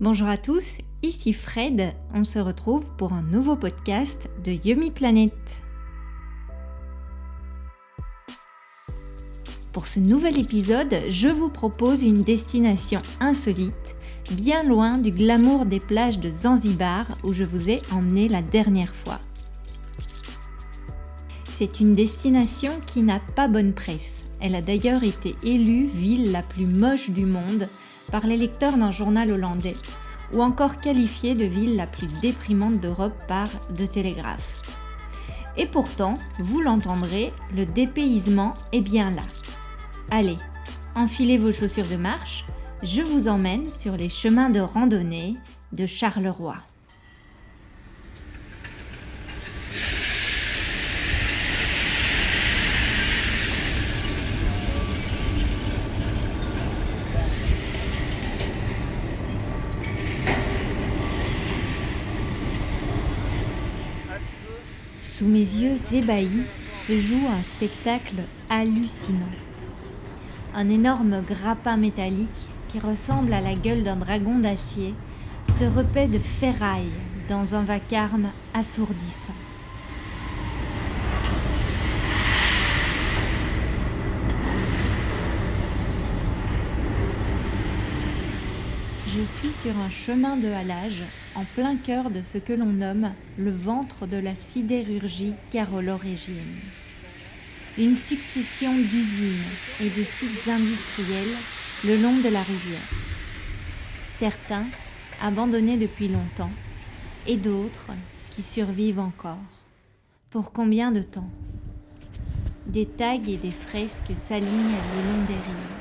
Bonjour à tous, ici Fred, on se retrouve pour un nouveau podcast de Yumi Planet. Pour ce nouvel épisode, je vous propose une destination insolite, bien loin du glamour des plages de Zanzibar où je vous ai emmené la dernière fois. C'est une destination qui n'a pas bonne presse. Elle a d'ailleurs été élue ville la plus moche du monde par les lecteurs d'un journal hollandais, ou encore qualifiée de ville la plus déprimante d'Europe par De Télégraphe. Et pourtant, vous l'entendrez, le dépaysement est bien là. Allez, enfilez vos chaussures de marche, je vous emmène sur les chemins de randonnée de Charleroi. Sous mes yeux ébahis se joue un spectacle hallucinant. Un énorme grappin métallique qui ressemble à la gueule d'un dragon d'acier se repaît de ferraille dans un vacarme assourdissant. Je suis sur un chemin de halage en plein cœur de ce que l'on nomme le ventre de la sidérurgie carolorégienne. Une succession d'usines et de sites industriels le long de la rivière. Certains abandonnés depuis longtemps et d'autres qui survivent encore. Pour combien de temps? Des tags et des fresques s'alignent le long des rives.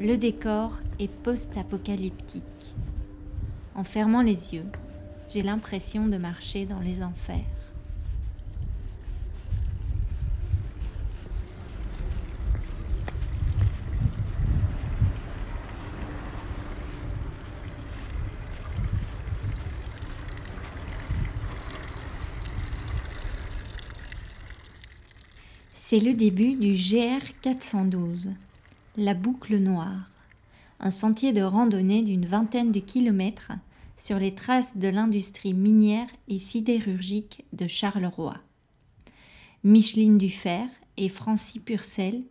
Le décor est post-apocalyptique. En fermant les yeux, j'ai l'impression de marcher dans les enfers. C'est le début du GR 412 la boucle noire, un sentier de randonnée d'une vingtaine de kilomètres sur les traces de l'industrie minière et sidérurgique de Charleroi. Micheline Dufer et Francis Purcell,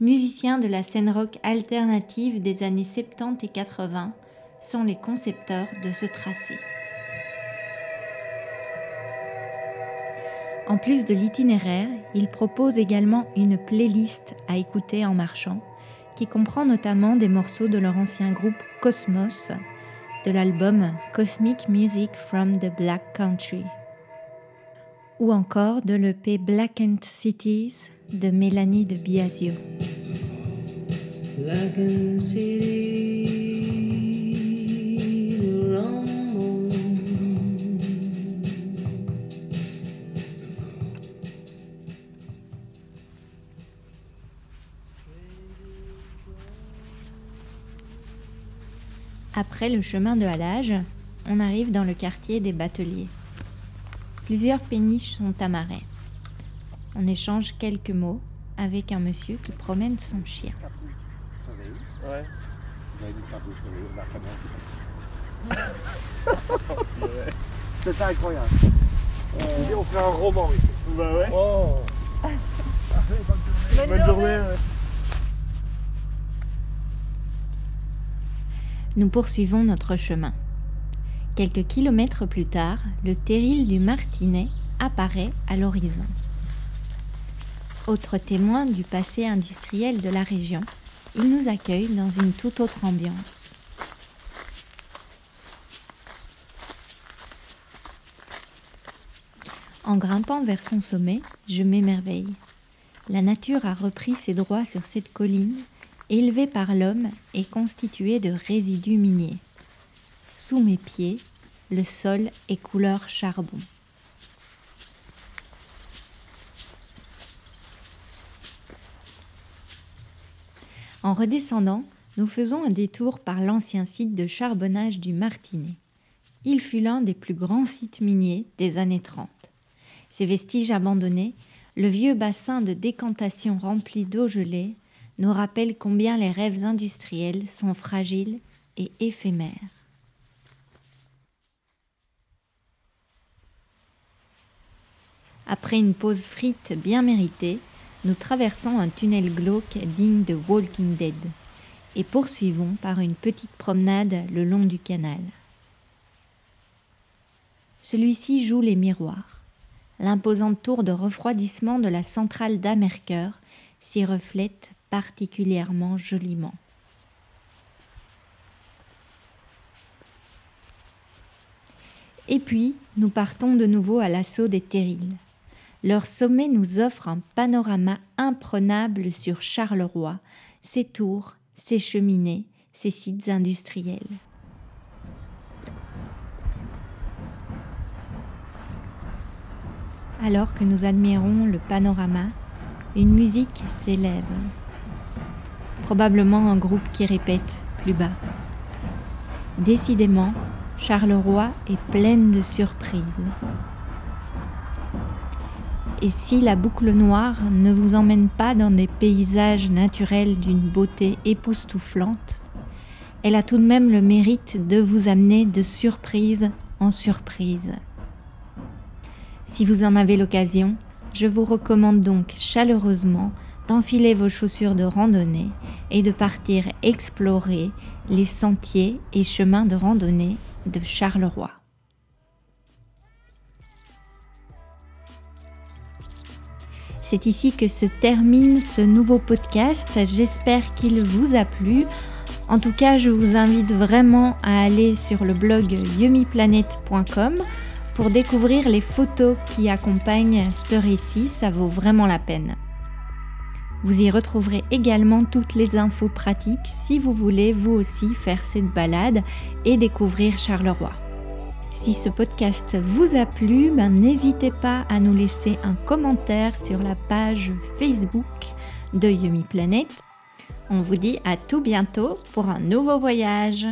musiciens de la scène rock alternative des années 70 et 80, sont les concepteurs de ce tracé. En plus de l'itinéraire, ils proposent également une playlist à écouter en marchant qui comprend notamment des morceaux de leur ancien groupe Cosmos, de l'album Cosmic Music from the Black Country, ou encore de l'EP Black Cities de Mélanie de Biasio. Après le chemin de halage, on arrive dans le quartier des bateliers. Plusieurs péniches sont amarrées. On échange quelques mots avec un monsieur qui promène son chien. Ouais. C'est incroyable. on fait un roman ici. Bah ouais. Oh. Bonne, journée. Nous poursuivons notre chemin. Quelques kilomètres plus tard, le terril du Martinet apparaît à l'horizon. Autre témoin du passé industriel de la région, il nous accueille dans une toute autre ambiance. En grimpant vers son sommet, je m'émerveille. La nature a repris ses droits sur cette colline élevé par l'homme et constitué de résidus miniers. Sous mes pieds, le sol est couleur charbon. En redescendant, nous faisons un détour par l'ancien site de charbonnage du Martinet. Il fut l'un des plus grands sites miniers des années 30. Ces vestiges abandonnés, le vieux bassin de décantation rempli d'eau gelée, nous rappelle combien les rêves industriels sont fragiles et éphémère. Après une pause frite bien méritée, nous traversons un tunnel glauque digne de Walking Dead et poursuivons par une petite promenade le long du canal. Celui-ci joue les miroirs. L'imposante tour de refroidissement de la centrale d'Amercœur s'y reflète particulièrement joliment. Et puis, nous partons de nouveau à l'assaut des terrils. Leur sommet nous offre un panorama imprenable sur Charleroi, ses tours, ses cheminées, ses sites industriels. Alors que nous admirons le panorama, une musique s'élève. Probablement un groupe qui répète plus bas. Décidément, Charleroi est pleine de surprises. Et si la boucle noire ne vous emmène pas dans des paysages naturels d'une beauté époustouflante, elle a tout de même le mérite de vous amener de surprise en surprise. Si vous en avez l'occasion, je vous recommande donc chaleureusement d'enfiler vos chaussures de randonnée et de partir explorer les sentiers et chemins de randonnée de Charleroi. C'est ici que se termine ce nouveau podcast. J'espère qu'il vous a plu. En tout cas, je vous invite vraiment à aller sur le blog yumiplanet.com pour découvrir les photos qui accompagnent ce récit. Ça vaut vraiment la peine. Vous y retrouverez également toutes les infos pratiques si vous voulez vous aussi faire cette balade et découvrir Charleroi. Si ce podcast vous a plu, ben, n'hésitez pas à nous laisser un commentaire sur la page Facebook de Yumi Planet. On vous dit à tout bientôt pour un nouveau voyage.